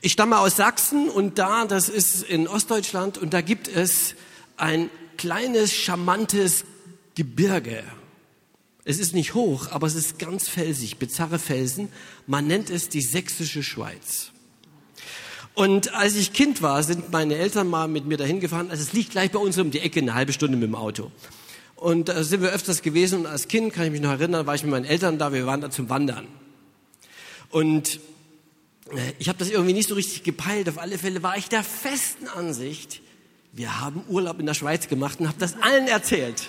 Ich stamme aus Sachsen und da, das ist in Ostdeutschland, und da gibt es ein kleines, charmantes Gebirge. Es ist nicht hoch, aber es ist ganz felsig, bizarre Felsen. Man nennt es die sächsische Schweiz. Und als ich Kind war, sind meine Eltern mal mit mir dahin gefahren. Also es liegt gleich bei uns um die Ecke, eine halbe Stunde mit dem Auto. Und da sind wir öfters gewesen und als Kind, kann ich mich noch erinnern, war ich mit meinen Eltern da, wir waren da zum Wandern. Und ich habe das irgendwie nicht so richtig gepeilt. Auf alle Fälle war ich der festen Ansicht, wir haben Urlaub in der Schweiz gemacht und habe das allen erzählt.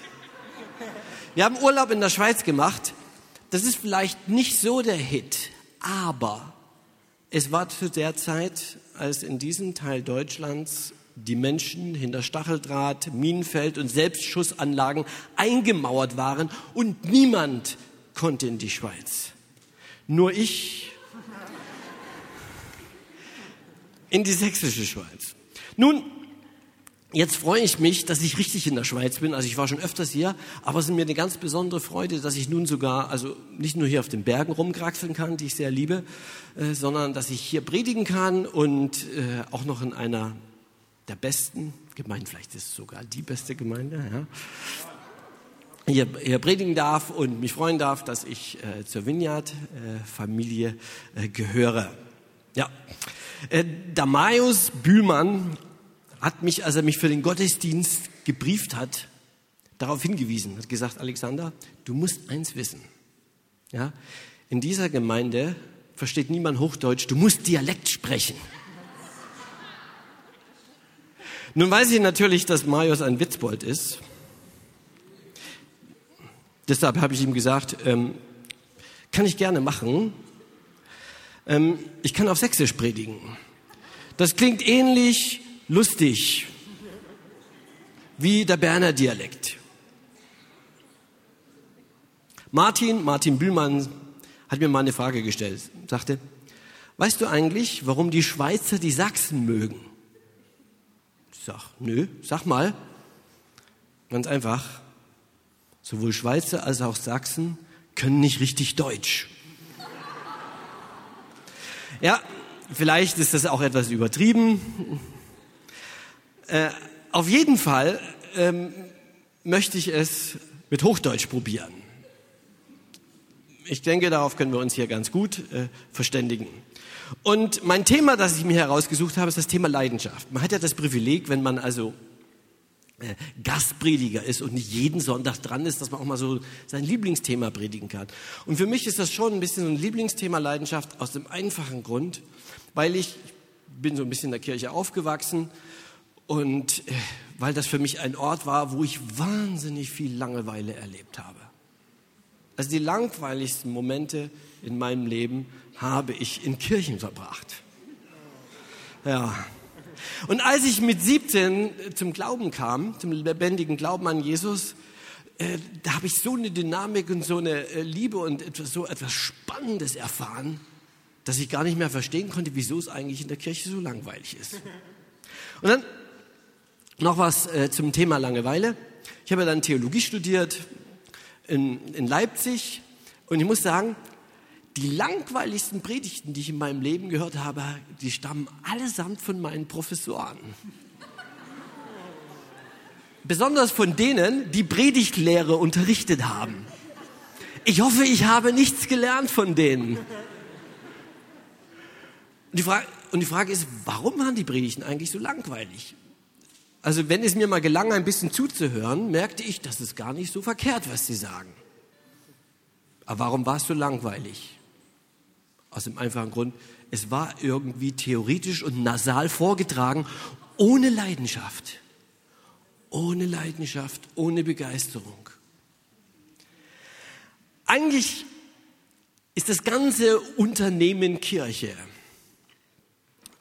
Wir haben Urlaub in der Schweiz gemacht. Das ist vielleicht nicht so der Hit, aber es war zu der Zeit, als in diesem Teil Deutschlands die Menschen hinter Stacheldraht, Minenfeld und Selbstschussanlagen eingemauert waren und niemand konnte in die Schweiz. Nur ich in die sächsische Schweiz. Nun, Jetzt freue ich mich, dass ich richtig in der Schweiz bin. Also ich war schon öfters hier, aber es ist mir eine ganz besondere Freude, dass ich nun sogar, also nicht nur hier auf den Bergen rumkraxeln kann, die ich sehr liebe, äh, sondern dass ich hier predigen kann und äh, auch noch in einer der besten Gemeinden, vielleicht ist es sogar die beste Gemeinde, ja, hier, hier predigen darf und mich freuen darf, dass ich äh, zur Vineyard-Familie äh, gehöre. Ja. Äh, Damaius Bühlmann hat mich, als er mich für den Gottesdienst gebrieft hat, darauf hingewiesen, hat gesagt, Alexander, du musst eins wissen. Ja, in dieser Gemeinde versteht niemand Hochdeutsch, du musst Dialekt sprechen. Nun weiß ich natürlich, dass Marius ein Witzbold ist. Deshalb habe ich ihm gesagt, ähm, kann ich gerne machen. Ähm, ich kann auf Sächsisch predigen. Das klingt ähnlich lustig, wie der Berner Dialekt. Martin, Martin Bühlmann, hat mir mal eine Frage gestellt, sagte, weißt du eigentlich, warum die Schweizer die Sachsen mögen? Ich sag, nö, sag mal. Ganz einfach. Sowohl Schweizer als auch Sachsen können nicht richtig Deutsch. Ja, vielleicht ist das auch etwas übertrieben. Äh, auf jeden Fall ähm, möchte ich es mit Hochdeutsch probieren. Ich denke, darauf können wir uns hier ganz gut äh, verständigen. Und mein Thema, das ich mir herausgesucht habe, ist das Thema Leidenschaft. Man hat ja das Privileg, wenn man also Gastprediger ist und nicht jeden Sonntag dran ist, dass man auch mal so sein Lieblingsthema predigen kann. Und für mich ist das schon ein bisschen so ein Lieblingsthema Leidenschaft aus dem einfachen Grund, weil ich, ich bin so ein bisschen in der Kirche aufgewachsen und äh, weil das für mich ein Ort war, wo ich wahnsinnig viel Langeweile erlebt habe. Also die langweiligsten Momente in meinem Leben habe ich in Kirchen verbracht. Ja. Und als ich mit 17 zum Glauben kam, zum lebendigen Glauben an Jesus, äh, da habe ich so eine Dynamik und so eine äh, Liebe und etwas, so etwas Spannendes erfahren, dass ich gar nicht mehr verstehen konnte, wieso es eigentlich in der Kirche so langweilig ist. Und dann noch was äh, zum Thema Langeweile. Ich habe dann Theologie studiert in, in Leipzig und ich muss sagen, die langweiligsten Predigten, die ich in meinem Leben gehört habe, die stammen allesamt von meinen Professoren. Besonders von denen, die Predigtlehre unterrichtet haben. Ich hoffe, ich habe nichts gelernt von denen. Und die Frage, und die Frage ist, warum waren die Predigten eigentlich so langweilig? Also wenn es mir mal gelang, ein bisschen zuzuhören, merkte ich, das ist gar nicht so verkehrt, was sie sagen. Aber warum war es so langweilig? Aus dem einfachen Grund, es war irgendwie theoretisch und nasal vorgetragen, ohne Leidenschaft. Ohne Leidenschaft, ohne Begeisterung. Eigentlich ist das ganze Unternehmen Kirche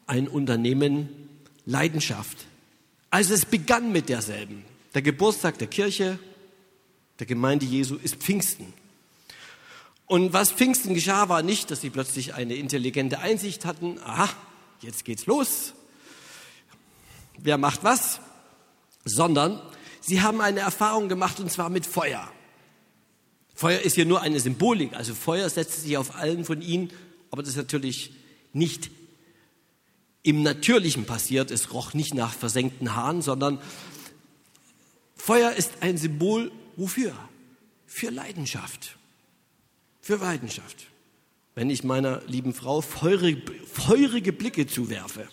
ein Unternehmen Leidenschaft. Also es begann mit derselben. Der Geburtstag der Kirche, der Gemeinde Jesu ist Pfingsten. Und was Pfingsten geschah, war nicht, dass sie plötzlich eine intelligente Einsicht hatten, aha, jetzt geht's los. Wer macht was? Sondern sie haben eine Erfahrung gemacht und zwar mit Feuer. Feuer ist hier nur eine Symbolik, also Feuer setzt sich auf allen von ihnen, aber das ist natürlich nicht im Natürlichen passiert. Es roch nicht nach versenkten Haaren, sondern Feuer ist ein Symbol wofür? Für Leidenschaft. Für Leidenschaft. Wenn ich meiner lieben Frau feurige, feurige Blicke zuwerfe.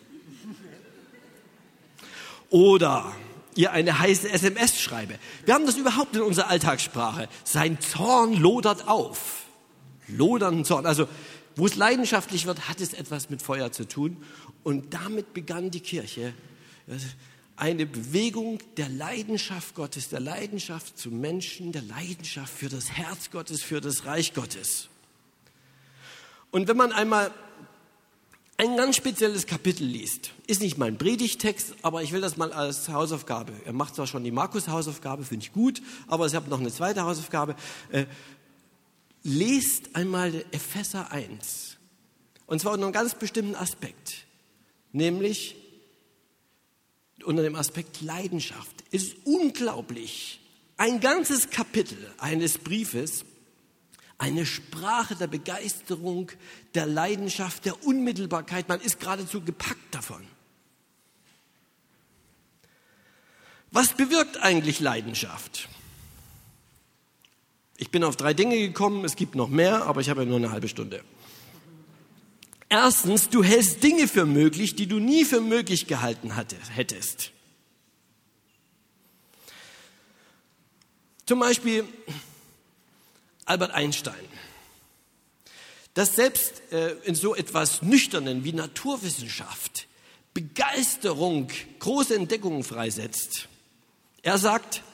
Oder ihr eine heiße SMS schreibe. Wir haben das überhaupt in unserer Alltagssprache. Sein Zorn lodert auf. Lodern Zorn. Also, wo es leidenschaftlich wird, hat es etwas mit Feuer zu tun. Und damit begann die Kirche eine Bewegung der Leidenschaft Gottes, der Leidenschaft zum Menschen, der Leidenschaft für das Herz Gottes, für das Reich Gottes. Und wenn man einmal ein ganz spezielles Kapitel liest, ist nicht mein Predigtext, aber ich will das mal als Hausaufgabe. Er macht zwar schon die Markus-Hausaufgabe, finde ich gut, aber ich habe noch eine zweite Hausaufgabe. Äh, lest einmal Epheser 1. Und zwar unter einem ganz bestimmten Aspekt, nämlich unter dem Aspekt Leidenschaft. Es ist unglaublich. Ein ganzes Kapitel eines Briefes, eine Sprache der Begeisterung, der Leidenschaft, der Unmittelbarkeit. Man ist geradezu gepackt davon. Was bewirkt eigentlich Leidenschaft? Ich bin auf drei Dinge gekommen, es gibt noch mehr, aber ich habe ja nur eine halbe Stunde. Erstens, du hältst Dinge für möglich, die du nie für möglich gehalten hättest. Zum Beispiel Albert Einstein. Dass selbst äh, in so etwas Nüchternen wie Naturwissenschaft Begeisterung große Entdeckungen freisetzt. Er sagt,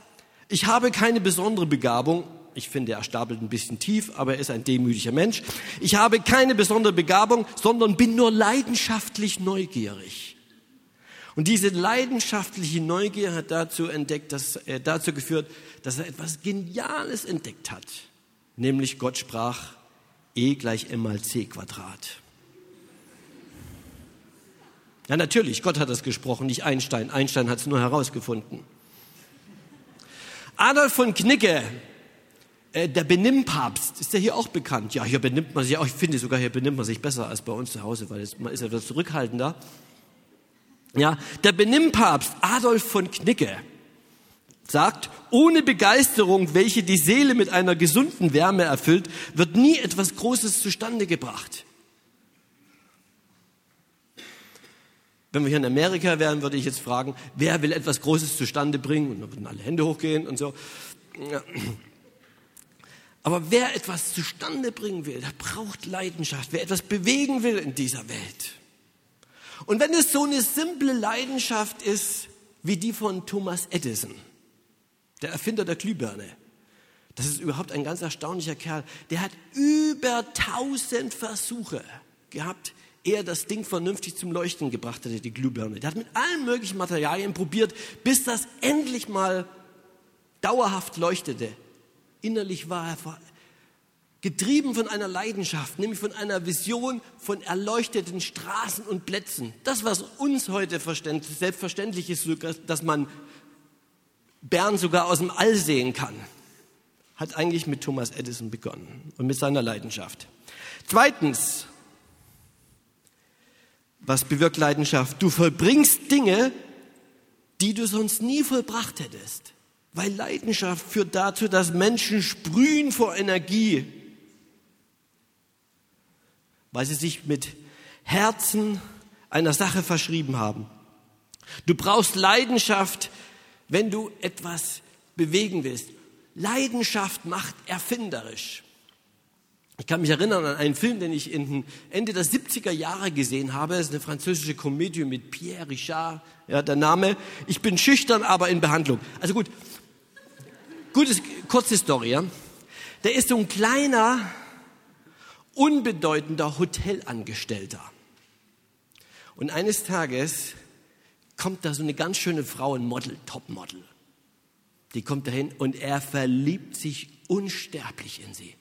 ich habe keine besondere Begabung, ich finde, er stapelt ein bisschen tief, aber er ist ein demütiger Mensch. Ich habe keine besondere Begabung, sondern bin nur leidenschaftlich neugierig. Und diese leidenschaftliche Neugier hat dazu entdeckt, dass, äh, dazu geführt, dass er etwas Geniales entdeckt hat. Nämlich Gott sprach, E gleich M mal C Quadrat. Ja, natürlich, Gott hat das gesprochen, nicht Einstein. Einstein hat es nur herausgefunden. Adolf von Knicke äh, der Benimmpapst, ist der hier auch bekannt? Ja, hier benimmt man sich auch, ich finde sogar hier benimmt man sich besser als bei uns zu Hause, weil man ist ja etwas zurückhaltender. Ja, der Benimmpapst Adolf von Knicke sagt, ohne Begeisterung, welche die Seele mit einer gesunden Wärme erfüllt, wird nie etwas Großes zustande gebracht. Wenn wir hier in Amerika wären, würde ich jetzt fragen, wer will etwas Großes zustande bringen? Und dann würden alle Hände hochgehen und so. Aber wer etwas zustande bringen will, der braucht Leidenschaft. Wer etwas bewegen will in dieser Welt. Und wenn es so eine simple Leidenschaft ist, wie die von Thomas Edison, der Erfinder der Glühbirne, das ist überhaupt ein ganz erstaunlicher Kerl, der hat über tausend Versuche gehabt, ehe das Ding vernünftig zum Leuchten gebracht hatte, die Glühbirne. Der hat mit allen möglichen Materialien probiert, bis das endlich mal dauerhaft leuchtete innerlich war er getrieben von einer Leidenschaft, nämlich von einer Vision von erleuchteten Straßen und Plätzen. Das, was uns heute selbstverständlich ist, dass man Bern sogar aus dem All sehen kann, hat eigentlich mit Thomas Edison begonnen und mit seiner Leidenschaft. Zweitens, was bewirkt Leidenschaft? Du vollbringst Dinge, die du sonst nie vollbracht hättest. Weil Leidenschaft führt dazu, dass Menschen sprühen vor Energie, weil sie sich mit Herzen einer Sache verschrieben haben. Du brauchst Leidenschaft, wenn du etwas bewegen willst. Leidenschaft macht erfinderisch. Ich kann mich erinnern an einen Film, den ich Ende der 70er Jahre gesehen habe. Es ist eine französische Komödie mit Pierre Richard, ja, der Name. Ich bin schüchtern, aber in Behandlung. Also gut, Gutes, kurze Story, ja. Der ist so ein kleiner, unbedeutender Hotelangestellter. Und eines Tages kommt da so eine ganz schöne Frau, ein Model, Topmodel. Die kommt dahin und er verliebt sich unsterblich in sie.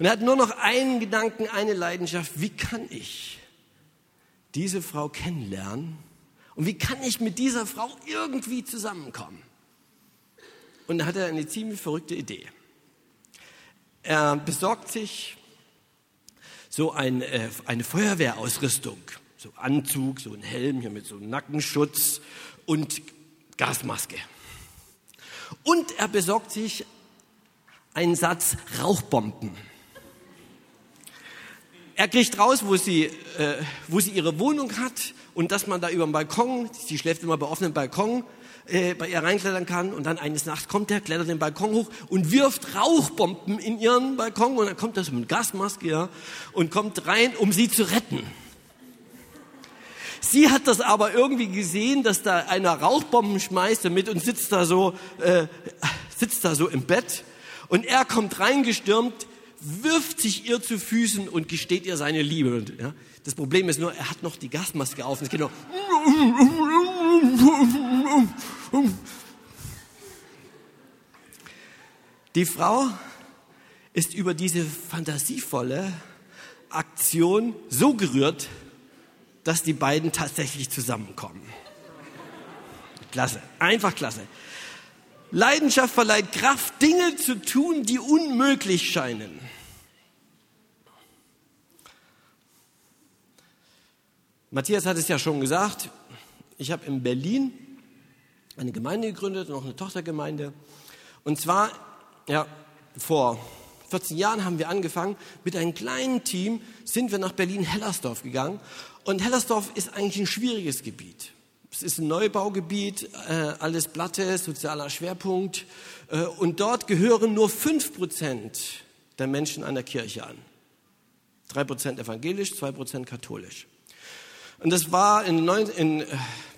Und er hat nur noch einen Gedanken, eine Leidenschaft. Wie kann ich diese Frau kennenlernen? Und wie kann ich mit dieser Frau irgendwie zusammenkommen? Und da hat er eine ziemlich verrückte Idee. Er besorgt sich so ein, äh, eine Feuerwehrausrüstung, so Anzug, so ein Helm hier mit so einem Nackenschutz und Gasmaske. Und er besorgt sich einen Satz Rauchbomben. Er kriegt raus, wo sie, äh, wo sie ihre Wohnung hat und dass man da über den Balkon, sie schläft immer bei offenem Balkon, äh, bei ihr reinklettern kann und dann eines Nachts kommt er, klettert den Balkon hoch und wirft Rauchbomben in ihren Balkon und dann kommt er mit Gasmaske ja, und kommt rein, um sie zu retten. Sie hat das aber irgendwie gesehen, dass da einer Rauchbomben schmeißt damit und sitzt da so, äh, sitzt da so im Bett und er kommt reingestürmt, wirft sich ihr zu Füßen und gesteht ihr seine Liebe. Und, ja, das Problem ist nur, er hat noch die Gasmaske auf. Und es geht noch. Die Frau ist über diese fantasievolle Aktion so gerührt, dass die beiden tatsächlich zusammenkommen. Klasse, einfach klasse. Leidenschaft verleiht Kraft, Dinge zu tun, die unmöglich scheinen. Matthias hat es ja schon gesagt, ich habe in Berlin eine Gemeinde gegründet, noch eine Tochtergemeinde. Und zwar, ja, vor 14 Jahren haben wir angefangen, mit einem kleinen Team sind wir nach Berlin-Hellersdorf gegangen. Und Hellersdorf ist eigentlich ein schwieriges Gebiet. Es ist ein Neubaugebiet, äh, alles Platte, sozialer Schwerpunkt. Äh, und dort gehören nur fünf Prozent der Menschen einer Kirche an. Drei Prozent evangelisch, zwei Prozent katholisch. Und das war in, in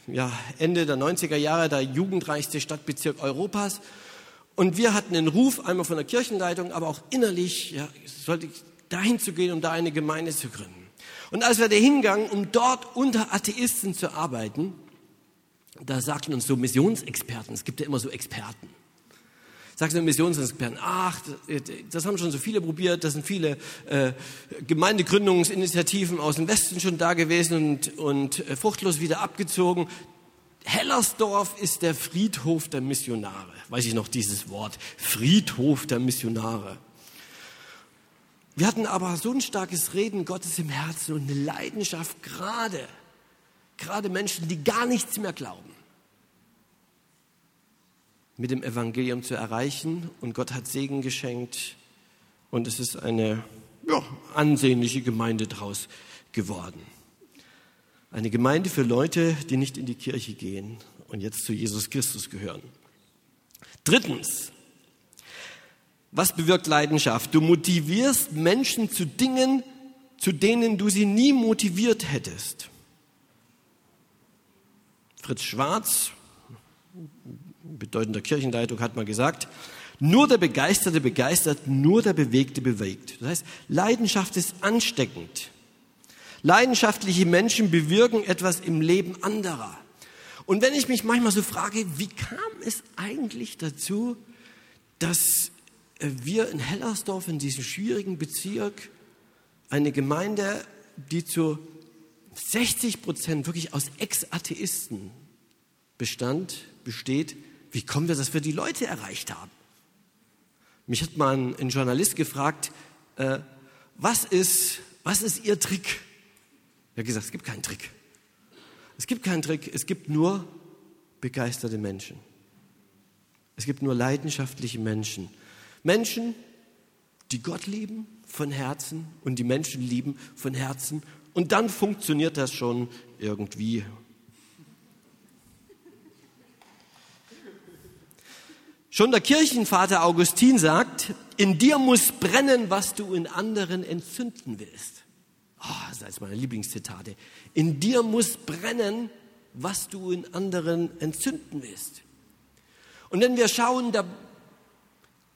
ja, Ende der 90er Jahre der jugendreichste Stadtbezirk Europas. Und wir hatten den Ruf, einmal von der Kirchenleitung, aber auch innerlich, ja, sollte ich dahin zu gehen, um da eine Gemeinde zu gründen. Und als wir da hingegangen, um dort unter Atheisten zu arbeiten, da sagten uns so Missionsexperten, es gibt ja immer so Experten, sagten so Missionsexperten, ach, das haben schon so viele probiert, das sind viele äh, Gemeindegründungsinitiativen aus dem Westen schon da gewesen und, und äh, fruchtlos wieder abgezogen. Hellersdorf ist der Friedhof der Missionare. Weiß ich noch dieses Wort? Friedhof der Missionare. Wir hatten aber so ein starkes Reden Gottes im Herzen und eine Leidenschaft gerade gerade Menschen, die gar nichts mehr glauben, mit dem Evangelium zu erreichen. Und Gott hat Segen geschenkt und es ist eine ja, ansehnliche Gemeinde daraus geworden. Eine Gemeinde für Leute, die nicht in die Kirche gehen und jetzt zu Jesus Christus gehören. Drittens, was bewirkt Leidenschaft? Du motivierst Menschen zu Dingen, zu denen du sie nie motiviert hättest. Fritz Schwarz, bedeutender Kirchenleitung, hat mal gesagt, nur der Begeisterte begeistert, nur der Bewegte bewegt. Das heißt, Leidenschaft ist ansteckend. Leidenschaftliche Menschen bewirken etwas im Leben anderer. Und wenn ich mich manchmal so frage, wie kam es eigentlich dazu, dass äh, wir in Hellersdorf, in diesem schwierigen Bezirk, eine Gemeinde, die zu 60 Prozent wirklich aus Ex-Atheisten bestand, besteht, wie kommen wir, dass wir die Leute erreicht haben? Mich hat mal ein, ein Journalist gefragt, äh, was, ist, was ist Ihr Trick? Er hat gesagt, es gibt keinen Trick. Es gibt keinen Trick, es gibt nur begeisterte Menschen. Es gibt nur leidenschaftliche Menschen. Menschen, die Gott lieben von Herzen und die Menschen lieben von Herzen und dann funktioniert das schon irgendwie. Schon der Kirchenvater Augustin sagt, in dir muss brennen, was du in anderen entzünden willst. Oh, das ist eines meiner Lieblingszitate. In dir muss brennen, was du in anderen entzünden willst. Und wenn wir schauen, der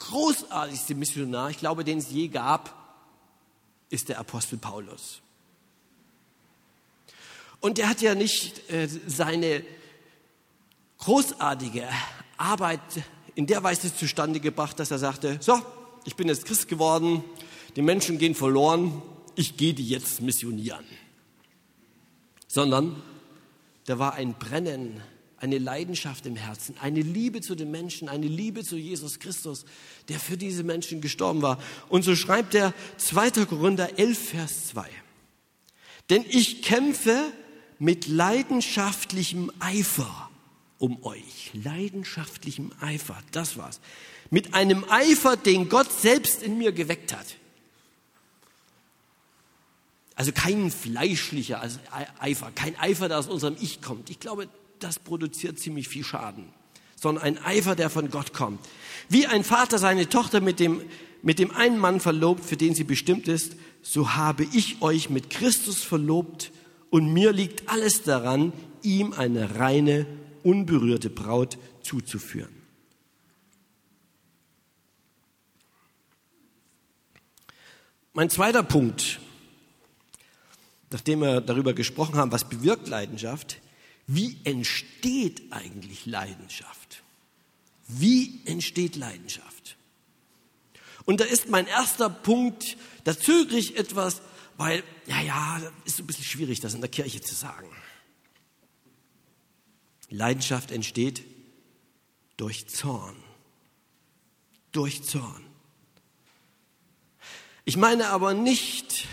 großartigste Missionar, ich glaube, den es je gab, ist der Apostel Paulus. Und er hat ja nicht äh, seine großartige Arbeit in der Weise zustande gebracht, dass er sagte, so, ich bin jetzt Christ geworden, die Menschen gehen verloren, ich gehe die jetzt missionieren. Sondern da war ein Brennen, eine Leidenschaft im Herzen, eine Liebe zu den Menschen, eine Liebe zu Jesus Christus, der für diese Menschen gestorben war. Und so schreibt er 2. Korinther 11, Vers 2. Denn ich kämpfe mit leidenschaftlichem Eifer um euch. Leidenschaftlichem Eifer, das war's. Mit einem Eifer, den Gott selbst in mir geweckt hat. Also kein fleischlicher Eifer, kein Eifer, der aus unserem Ich kommt. Ich glaube, das produziert ziemlich viel Schaden. Sondern ein Eifer, der von Gott kommt. Wie ein Vater seine Tochter mit dem, mit dem einen Mann verlobt, für den sie bestimmt ist, so habe ich euch mit Christus verlobt und mir liegt alles daran, ihm eine reine, unberührte Braut zuzuführen. Mein zweiter Punkt, nachdem wir darüber gesprochen haben, was bewirkt Leidenschaft, wie entsteht eigentlich Leidenschaft? Wie entsteht Leidenschaft? Und da ist mein erster Punkt, da zögere ich etwas, weil, ja, ja, ist so ein bisschen schwierig, das in der Kirche zu sagen. Leidenschaft entsteht durch Zorn. Durch Zorn. Ich meine aber nicht,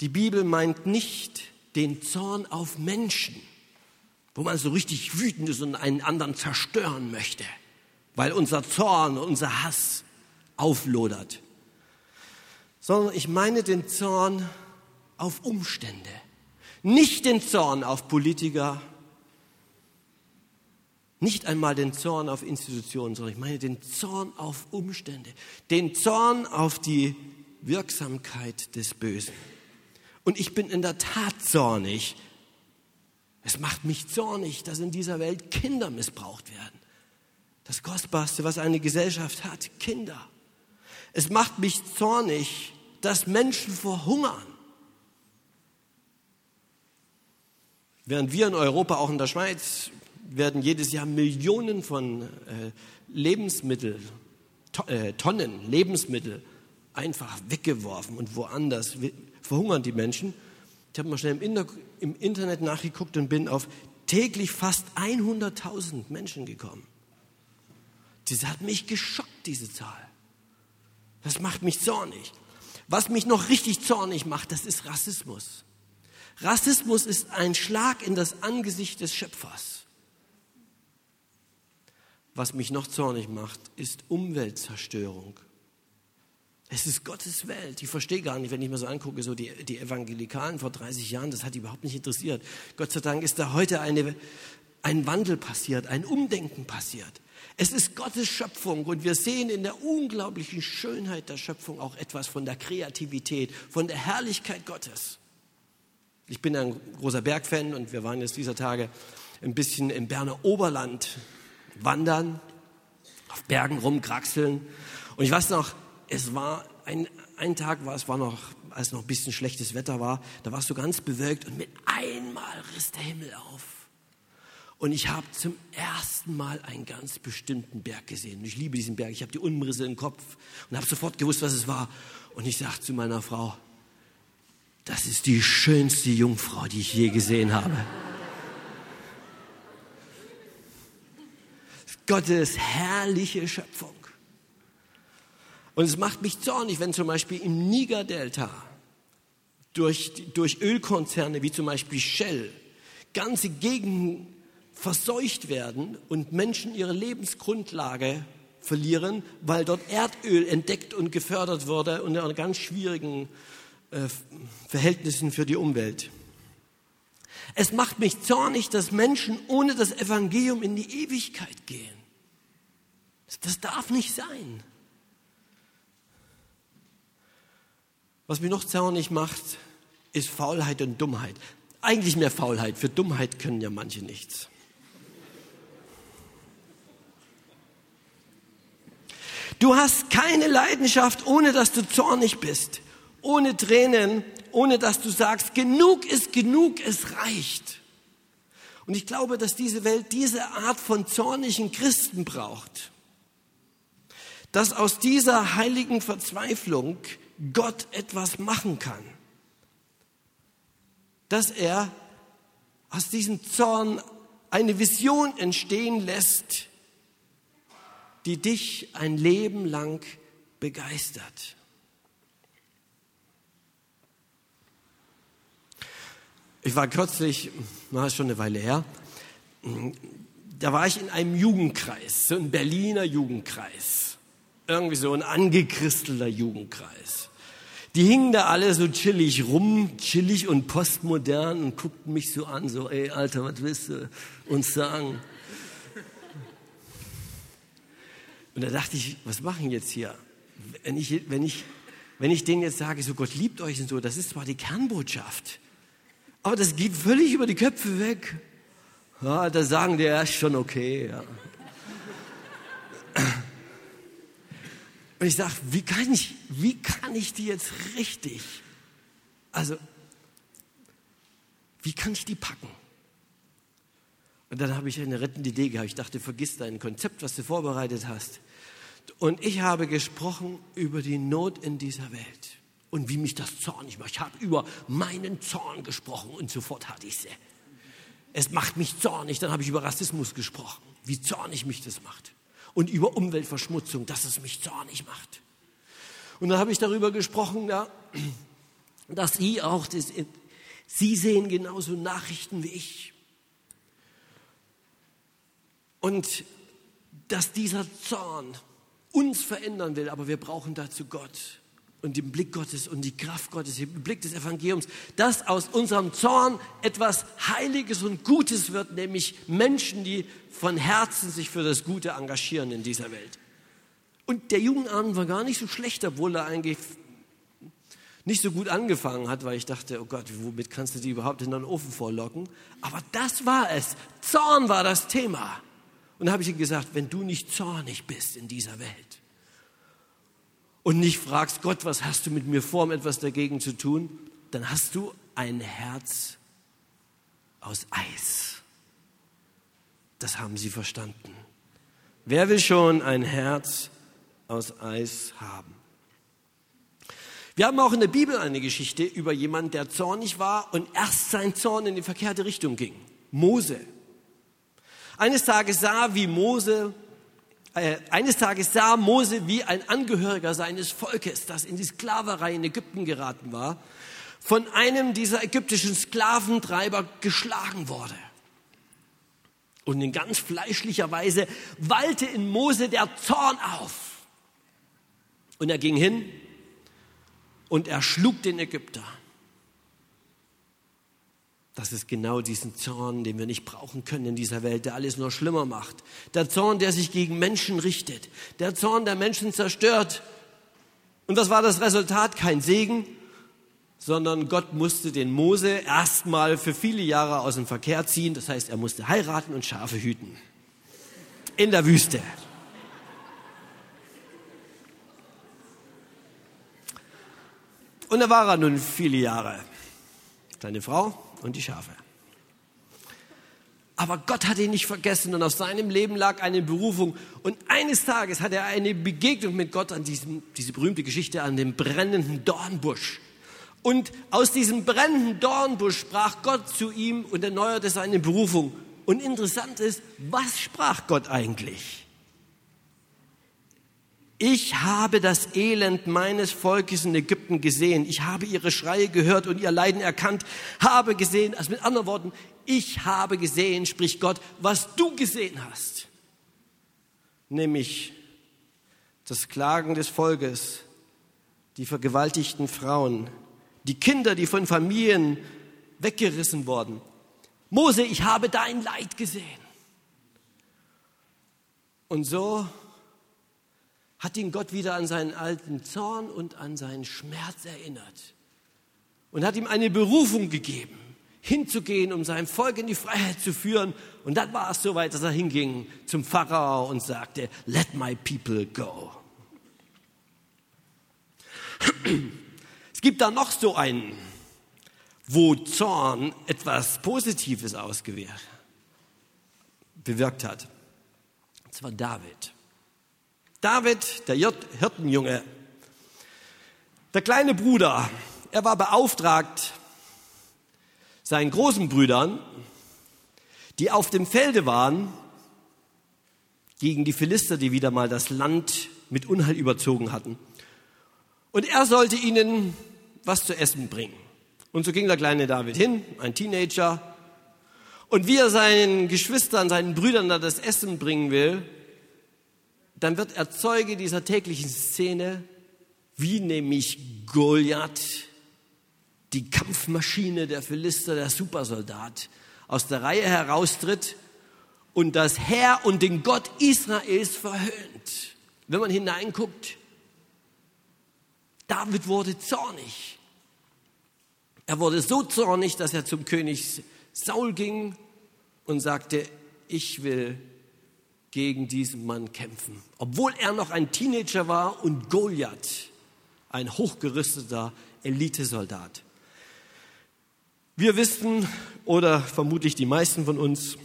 die Bibel meint nicht den Zorn auf Menschen, wo man so richtig wütend ist und einen anderen zerstören möchte, weil unser Zorn, unser Hass auflodert sondern ich meine den Zorn auf Umstände. Nicht den Zorn auf Politiker, nicht einmal den Zorn auf Institutionen, sondern ich meine den Zorn auf Umstände, den Zorn auf die Wirksamkeit des Bösen. Und ich bin in der Tat zornig. Es macht mich zornig, dass in dieser Welt Kinder missbraucht werden. Das Kostbarste, was eine Gesellschaft hat, Kinder. Es macht mich zornig, dass Menschen verhungern. Während wir in Europa, auch in der Schweiz, werden jedes Jahr Millionen von äh, Lebensmittel, äh, Tonnen Lebensmittel einfach weggeworfen und woanders verhungern die Menschen. Ich habe mal schnell im Internet nachgeguckt und bin auf täglich fast 100.000 Menschen gekommen. Das hat mich geschockt, diese Zahl. Das macht mich zornig. Was mich noch richtig zornig macht, das ist Rassismus. Rassismus ist ein Schlag in das Angesicht des Schöpfers. Was mich noch zornig macht, ist Umweltzerstörung. Es ist Gottes Welt. Ich verstehe gar nicht, wenn ich mir so angucke, so die, die Evangelikalen vor 30 Jahren, das hat die überhaupt nicht interessiert. Gott sei Dank ist da heute eine, ein Wandel passiert, ein Umdenken passiert. Es ist Gottes Schöpfung und wir sehen in der unglaublichen Schönheit der Schöpfung auch etwas von der Kreativität, von der Herrlichkeit Gottes. Ich bin ein großer Bergfan und wir waren jetzt dieser Tage ein bisschen im Berner Oberland wandern, auf Bergen rumkraxeln. Und ich weiß noch, es war ein, ein Tag, war, es war noch, als noch ein bisschen schlechtes Wetter war, da warst du ganz bewölkt und mit einmal riss der Himmel auf. Und ich habe zum ersten Mal einen ganz bestimmten Berg gesehen. Ich liebe diesen Berg. Ich habe die Umrisse im Kopf und habe sofort gewusst, was es war. Und ich sagte zu meiner Frau, das ist die schönste Jungfrau, die ich je gesehen habe. Gottes herrliche Schöpfung. Und es macht mich zornig, wenn zum Beispiel im Niger-Delta durch, durch Ölkonzerne wie zum Beispiel Shell ganze Gegenden verseucht werden und Menschen ihre Lebensgrundlage verlieren, weil dort Erdöl entdeckt und gefördert wurde unter ganz schwierigen äh, Verhältnissen für die Umwelt. Es macht mich zornig, dass Menschen ohne das Evangelium in die Ewigkeit gehen. Das darf nicht sein. Was mich noch zornig macht, ist Faulheit und Dummheit. Eigentlich mehr Faulheit. Für Dummheit können ja manche nichts. Du hast keine Leidenschaft, ohne dass du zornig bist, ohne Tränen, ohne dass du sagst, genug ist genug, es reicht. Und ich glaube, dass diese Welt diese Art von zornigen Christen braucht. Dass aus dieser heiligen Verzweiflung Gott etwas machen kann. Dass er aus diesem Zorn eine Vision entstehen lässt, die dich ein Leben lang begeistert. Ich war kürzlich, na, ist schon eine Weile her, da war ich in einem Jugendkreis, so ein Berliner Jugendkreis. Irgendwie so ein angekristelter Jugendkreis. Die hingen da alle so chillig rum, chillig und postmodern und guckten mich so an, so, ey, Alter, was willst du uns sagen? Und da dachte ich, was machen jetzt hier? Wenn ich, wenn ich, wenn ich denen jetzt sage, so Gott liebt euch und so, das ist zwar die Kernbotschaft, aber das geht völlig über die Köpfe weg. Ja, da sagen die, ja, ist schon okay. Ja. Und ich sage, wie kann ich, wie kann ich die jetzt richtig, also, wie kann ich die packen? Und dann habe ich eine rettende Idee gehabt. Ich dachte, vergiss dein Konzept, was du vorbereitet hast. Und ich habe gesprochen über die Not in dieser Welt und wie mich das zornig macht. Ich habe über meinen Zorn gesprochen und sofort hatte ich sie. Es macht mich zornig. Dann habe ich über Rassismus gesprochen, wie zornig mich das macht. Und über Umweltverschmutzung, dass es mich zornig macht. Und dann habe ich darüber gesprochen, ja, dass Sie auch, das, Sie sehen genauso Nachrichten wie ich. Und dass dieser Zorn uns verändern will, aber wir brauchen dazu Gott und den Blick Gottes und die Kraft Gottes, den Blick des Evangeliums, dass aus unserem Zorn etwas Heiliges und Gutes wird, nämlich Menschen, die von Herzen sich für das Gute engagieren in dieser Welt. Und der Jugendabend war gar nicht so schlecht, obwohl er eigentlich nicht so gut angefangen hat, weil ich dachte, oh Gott, womit kannst du die überhaupt in den Ofen vorlocken? Aber das war es. Zorn war das Thema. Und da habe ich ihm gesagt, wenn du nicht zornig bist in dieser Welt, und nicht fragst, Gott, was hast du mit mir vor, um etwas dagegen zu tun, dann hast du ein Herz aus Eis. Das haben sie verstanden. Wer will schon ein Herz aus Eis haben? Wir haben auch in der Bibel eine Geschichte über jemanden, der zornig war und erst sein Zorn in die verkehrte Richtung ging. Mose. Eines Tages sah, wie Mose äh, eines Tages sah Mose, wie ein Angehöriger seines Volkes, das in die Sklaverei in Ägypten geraten war, von einem dieser ägyptischen Sklaventreiber geschlagen wurde. Und in ganz fleischlicher Weise wallte in Mose der Zorn auf. Und er ging hin und er schlug den Ägypter. Das ist genau diesen Zorn, den wir nicht brauchen können in dieser Welt, der alles nur schlimmer macht. Der Zorn, der sich gegen Menschen richtet. Der Zorn, der Menschen zerstört. Und was war das Resultat? Kein Segen, sondern Gott musste den Mose erstmal für viele Jahre aus dem Verkehr ziehen. Das heißt, er musste heiraten und Schafe hüten. In der Wüste. Und da war er nun viele Jahre. Seine Frau und die Schafe. Aber Gott hat ihn nicht vergessen und auf seinem Leben lag eine Berufung. Und eines Tages hat er eine Begegnung mit Gott an diesem, diese berühmte Geschichte an dem brennenden Dornbusch. Und aus diesem brennenden Dornbusch sprach Gott zu ihm und erneuerte seine Berufung. Und interessant ist, was sprach Gott eigentlich? Ich habe das Elend meines Volkes in Ägypten gesehen. Ich habe ihre Schreie gehört und ihr Leiden erkannt. Habe gesehen, also mit anderen Worten, ich habe gesehen, spricht Gott, was du gesehen hast. Nämlich das Klagen des Volkes, die vergewaltigten Frauen, die Kinder, die von Familien weggerissen wurden. Mose, ich habe dein Leid gesehen. Und so hat ihn Gott wieder an seinen alten Zorn und an seinen Schmerz erinnert und hat ihm eine Berufung gegeben, hinzugehen, um sein Volk in die Freiheit zu führen. Und dann war es soweit, dass er hinging zum Pharao und sagte, let my people go. Es gibt da noch so einen, wo Zorn etwas Positives ausgewirkt, hat. Und zwar David. David, der Hirtenjunge, der kleine Bruder, er war beauftragt, seinen großen Brüdern, die auf dem Felde waren, gegen die Philister, die wieder mal das Land mit Unheil überzogen hatten. Und er sollte ihnen was zu essen bringen. Und so ging der kleine David hin, ein Teenager. Und wie er seinen Geschwistern, seinen Brüdern da das Essen bringen will, dann wird er Zeuge dieser täglichen Szene, wie nämlich Goliath, die Kampfmaschine der Philister, der Supersoldat, aus der Reihe heraustritt und das Herr und den Gott Israels verhöhnt. Wenn man hineinguckt, David wurde zornig. Er wurde so zornig, dass er zum König Saul ging und sagte, ich will gegen diesen Mann kämpfen. Obwohl er noch ein Teenager war und Goliath, ein hochgerüsteter Elitesoldat. Wir wissen, oder vermutlich die meisten von uns,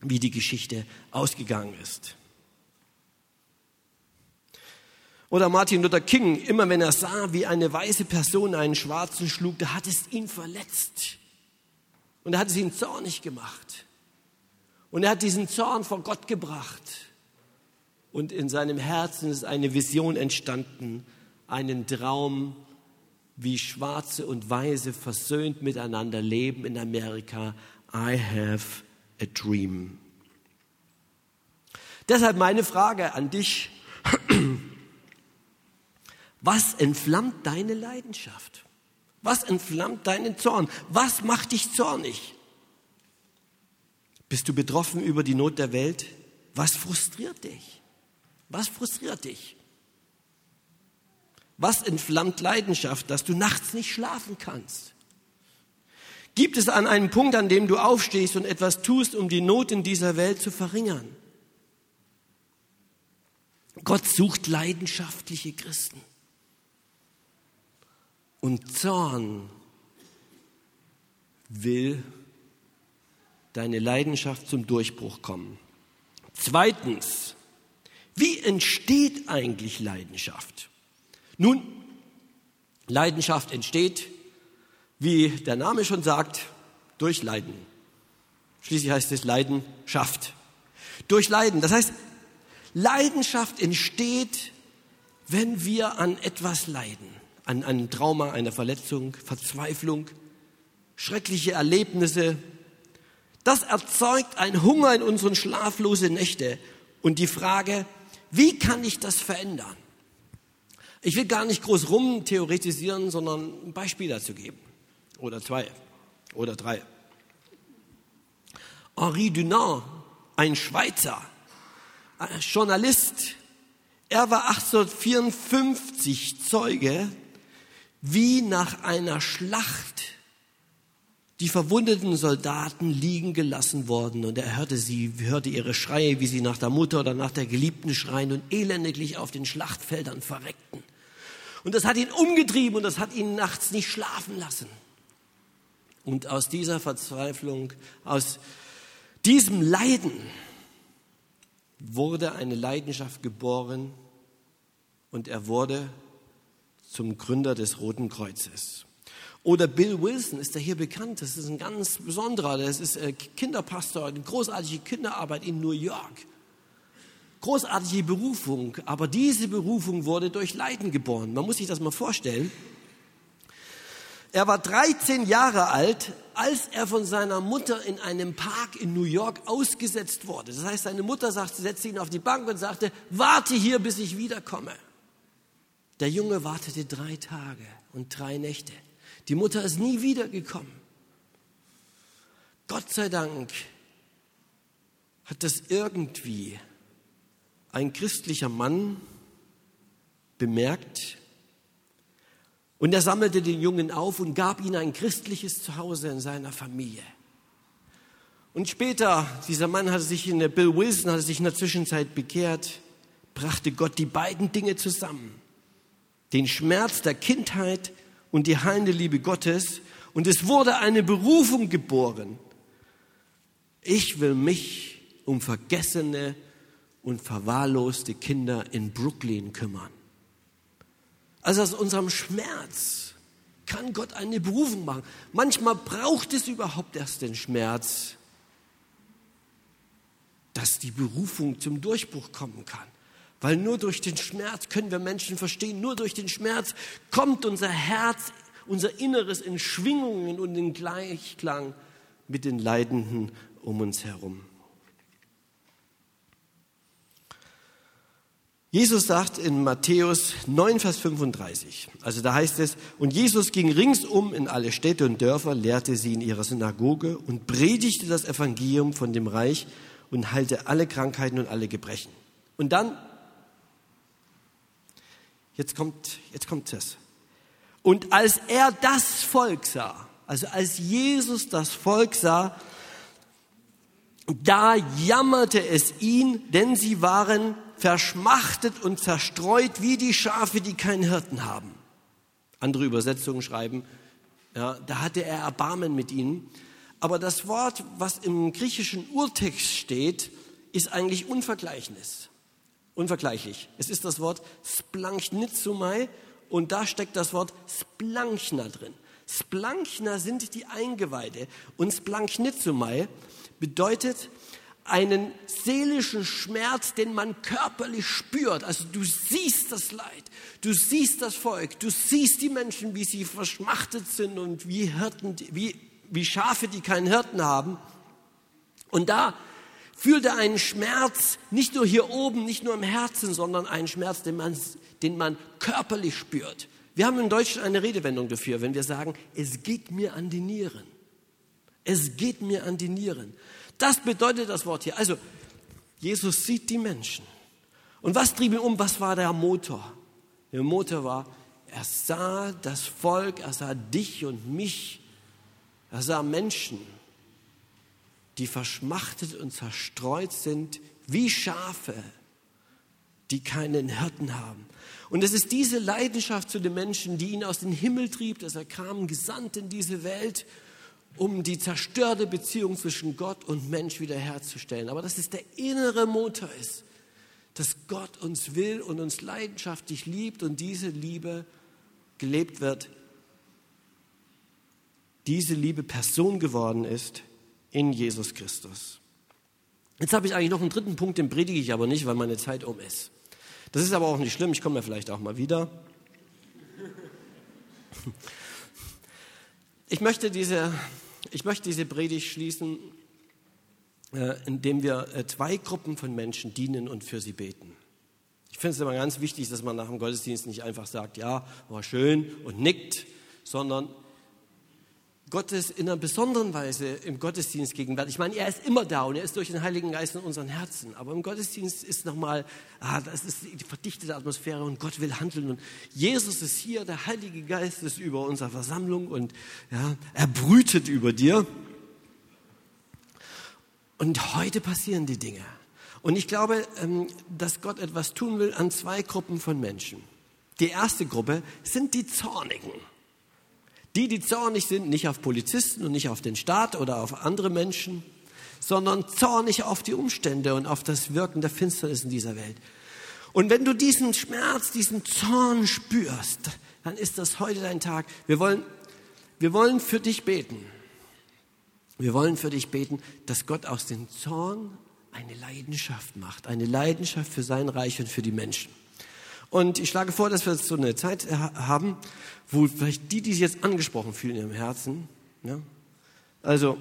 wie die Geschichte ausgegangen ist. Oder Martin Luther King, immer wenn er sah, wie eine weiße Person einen Schwarzen schlug, da hat es ihn verletzt. Und er hat es ihn zornig gemacht. Und er hat diesen Zorn vor Gott gebracht. Und in seinem Herzen ist eine Vision entstanden, einen Traum, wie Schwarze und Weiße versöhnt miteinander leben in Amerika. I have a dream. Deshalb meine Frage an dich. Was entflammt deine Leidenschaft? Was entflammt deinen Zorn? Was macht dich zornig? Bist du betroffen über die Not der Welt? Was frustriert dich? Was frustriert dich? Was entflammt Leidenschaft, dass du nachts nicht schlafen kannst? Gibt es an einem Punkt, an dem du aufstehst und etwas tust, um die Not in dieser Welt zu verringern? Gott sucht leidenschaftliche Christen. Und Zorn will deine Leidenschaft zum Durchbruch kommen. Zweitens, wie entsteht eigentlich Leidenschaft? Nun, Leidenschaft entsteht, wie der Name schon sagt, durch Leiden. Schließlich heißt es Leidenschaft. Durch Leiden. Das heißt, Leidenschaft entsteht, wenn wir an etwas leiden an einem Trauma, einer Verletzung, Verzweiflung, schreckliche Erlebnisse. Das erzeugt ein Hunger in unseren schlaflosen Nächte und die Frage, wie kann ich das verändern? Ich will gar nicht groß rum theoretisieren, sondern ein Beispiel dazu geben. Oder zwei. Oder drei. Henri Dunant, ein Schweizer, ein Journalist, er war 1854 Zeuge wie nach einer Schlacht die verwundeten Soldaten liegen gelassen worden und er hörte sie, hörte ihre Schreie, wie sie nach der Mutter oder nach der Geliebten schreien und elendiglich auf den Schlachtfeldern verreckten. Und das hat ihn umgetrieben und das hat ihn nachts nicht schlafen lassen. Und aus dieser Verzweiflung, aus diesem Leiden wurde eine Leidenschaft geboren und er wurde zum Gründer des Roten Kreuzes. Oder Bill Wilson ist ja hier bekannt. Das ist ein ganz besonderer. Das ist äh, Kinderpastor, eine großartige Kinderarbeit in New York. Großartige Berufung. Aber diese Berufung wurde durch Leiden geboren. Man muss sich das mal vorstellen. Er war 13 Jahre alt, als er von seiner Mutter in einem Park in New York ausgesetzt wurde. Das heißt, seine Mutter sagte, setzte ihn auf die Bank und sagte, warte hier, bis ich wiederkomme. Der Junge wartete drei Tage und drei Nächte. Die Mutter ist nie wiedergekommen. Gott sei Dank hat das irgendwie ein christlicher Mann bemerkt und er sammelte den Jungen auf und gab ihm ein christliches Zuhause in seiner Familie. Und später, dieser Mann hatte sich in der Bill Wilson hatte sich in der Zwischenzeit bekehrt, brachte Gott die beiden Dinge zusammen den Schmerz der Kindheit und die heilende Liebe Gottes und es wurde eine Berufung geboren. Ich will mich um vergessene und verwahrloste Kinder in Brooklyn kümmern. Also aus unserem Schmerz kann Gott eine Berufung machen. Manchmal braucht es überhaupt erst den Schmerz, dass die Berufung zum Durchbruch kommen kann. Weil nur durch den Schmerz können wir Menschen verstehen, nur durch den Schmerz kommt unser Herz unser Inneres in Schwingungen und in Gleichklang mit den Leidenden um uns herum. Jesus sagt in Matthäus 9, Vers 35, also da heißt es, und Jesus ging ringsum in alle Städte und Dörfer, lehrte sie in ihrer Synagoge und predigte das Evangelium von dem Reich und heilte alle Krankheiten und alle Gebrechen. Und dann, jetzt kommt, jetzt kommt es. Und als er das Volk sah, also als Jesus das Volk sah, da jammerte es ihn, denn sie waren verschmachtet und zerstreut wie die Schafe, die keinen Hirten haben. Andere Übersetzungen schreiben, ja, da hatte er Erbarmen mit ihnen. Aber das Wort, was im griechischen Urtext steht, ist eigentlich unvergleichlich. Unvergleichlich. Es ist das Wort splanchnizumai und da steckt das Wort splanchna drin. Splanchna sind die Eingeweide und splanchnizumai bedeutet einen seelischen Schmerz, den man körperlich spürt. Also du siehst das Leid, du siehst das Volk, du siehst die Menschen, wie sie verschmachtet sind und wie Hirten, wie, wie Schafe, die keinen Hirten haben. Und da fühlt er einen Schmerz, nicht nur hier oben, nicht nur im Herzen, sondern einen Schmerz, den man, den man körperlich spürt. Wir haben in Deutsch eine Redewendung dafür, wenn wir sagen, es geht mir an die Nieren. Es geht mir an die Nieren. Das bedeutet das Wort hier. Also, Jesus sieht die Menschen. Und was trieb ihn um? Was war der Motor? Der Motor war, er sah das Volk, er sah dich und mich, er sah Menschen, die verschmachtet und zerstreut sind wie Schafe, die keinen Hirten haben. Und es ist diese Leidenschaft zu den Menschen, die ihn aus dem Himmel trieb, dass er kam, gesandt in diese Welt um die zerstörte Beziehung zwischen Gott und Mensch wiederherzustellen. Aber dass es der innere Motor ist, dass Gott uns will und uns leidenschaftlich liebt und diese Liebe gelebt wird, diese Liebe Person geworden ist in Jesus Christus. Jetzt habe ich eigentlich noch einen dritten Punkt, den predige ich aber nicht, weil meine Zeit um ist. Das ist aber auch nicht schlimm, ich komme ja vielleicht auch mal wieder. Ich möchte diese ich möchte diese Predigt schließen, äh, indem wir äh, zwei Gruppen von Menschen dienen und für sie beten. Ich finde es immer ganz wichtig, dass man nach dem Gottesdienst nicht einfach sagt, ja, war schön und nickt, sondern Gott ist in einer besonderen Weise im Gottesdienst gegenwärtig. Ich meine, er ist immer da und er ist durch den Heiligen Geist in unseren Herzen. Aber im Gottesdienst ist nochmal, ah, das ist die verdichtete Atmosphäre und Gott will handeln. Und Jesus ist hier, der Heilige Geist ist über unserer Versammlung und ja, er brütet über dir. Und heute passieren die Dinge. Und ich glaube, ähm, dass Gott etwas tun will an zwei Gruppen von Menschen. Die erste Gruppe sind die Zornigen. Die, die zornig sind, nicht auf Polizisten und nicht auf den Staat oder auf andere Menschen, sondern zornig auf die Umstände und auf das Wirken der Finsternis in dieser Welt. Und wenn du diesen Schmerz, diesen Zorn spürst, dann ist das heute dein Tag. Wir wollen, wir wollen für dich beten. Wir wollen für dich beten, dass Gott aus dem Zorn eine Leidenschaft macht, eine Leidenschaft für sein Reich und für die Menschen. Und ich schlage vor, dass wir so eine Zeit haben, wo vielleicht die, die sich jetzt angesprochen fühlen in ihrem Herzen, ja, also,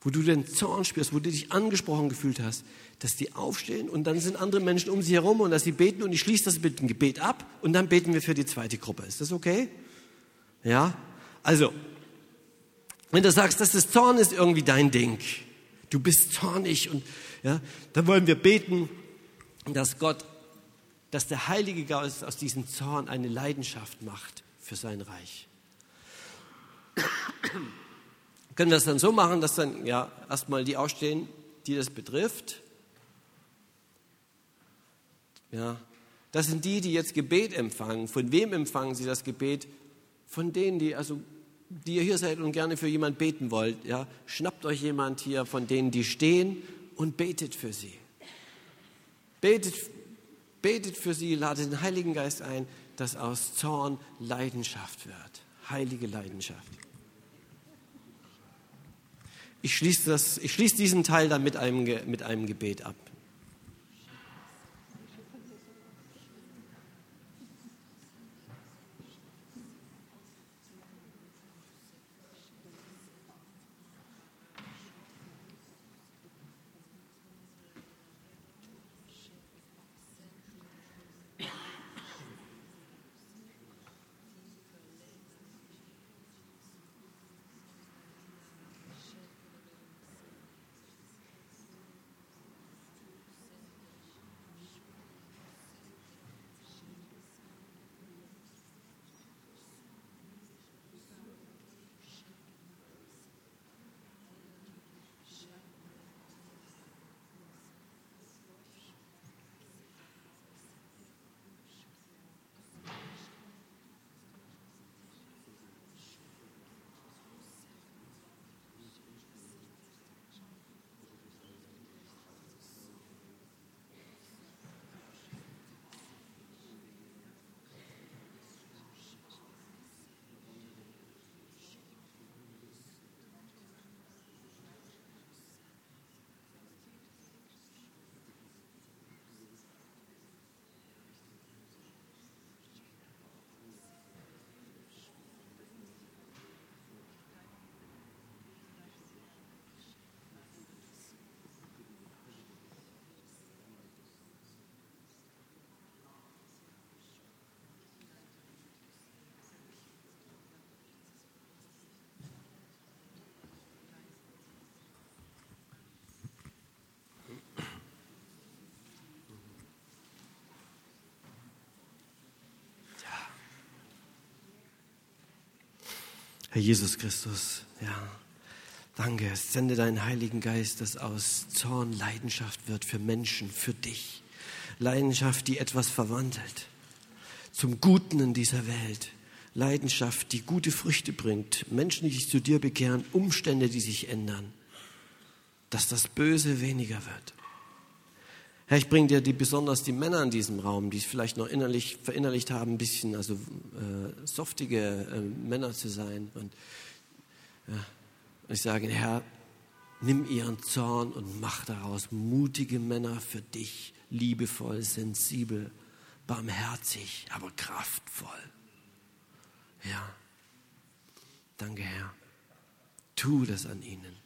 wo du den Zorn spürst, wo du dich angesprochen gefühlt hast, dass die aufstehen und dann sind andere Menschen um sie herum und dass sie beten und ich schließe das mit dem Gebet ab und dann beten wir für die zweite Gruppe. Ist das okay? Ja? Also, wenn du sagst, dass das Zorn ist irgendwie dein Ding, du bist zornig und ja, dann wollen wir beten dass Gott, dass der Heilige Geist aus diesem Zorn eine Leidenschaft macht für sein Reich. Können wir das dann so machen, dass dann ja erstmal die aufstehen, die das betrifft? Ja, das sind die, die jetzt Gebet empfangen. Von wem empfangen sie das Gebet? Von denen, die also die ihr hier seid und gerne für jemand beten wollt, ja, schnappt euch jemand hier von denen, die stehen und betet für sie. Betet, betet für sie, ladet den Heiligen Geist ein, dass aus Zorn Leidenschaft wird. Heilige Leidenschaft. Ich schließe, das, ich schließe diesen Teil dann mit einem, mit einem Gebet ab. Herr Jesus Christus, ja, danke. Sende deinen Heiligen Geist, dass aus Zorn Leidenschaft wird für Menschen, für dich. Leidenschaft, die etwas verwandelt zum Guten in dieser Welt. Leidenschaft, die gute Früchte bringt. Menschen, die sich zu dir bekehren, Umstände, die sich ändern. Dass das Böse weniger wird. Herr, ich bringe dir die, besonders die Männer in diesem Raum, die es vielleicht noch innerlich verinnerlicht haben, ein bisschen, also äh, softige äh, Männer zu sein. Und ja, ich sage, Herr, nimm ihren Zorn und mach daraus mutige Männer für dich, liebevoll, sensibel, barmherzig, aber kraftvoll. Ja, danke Herr. Tu das an ihnen.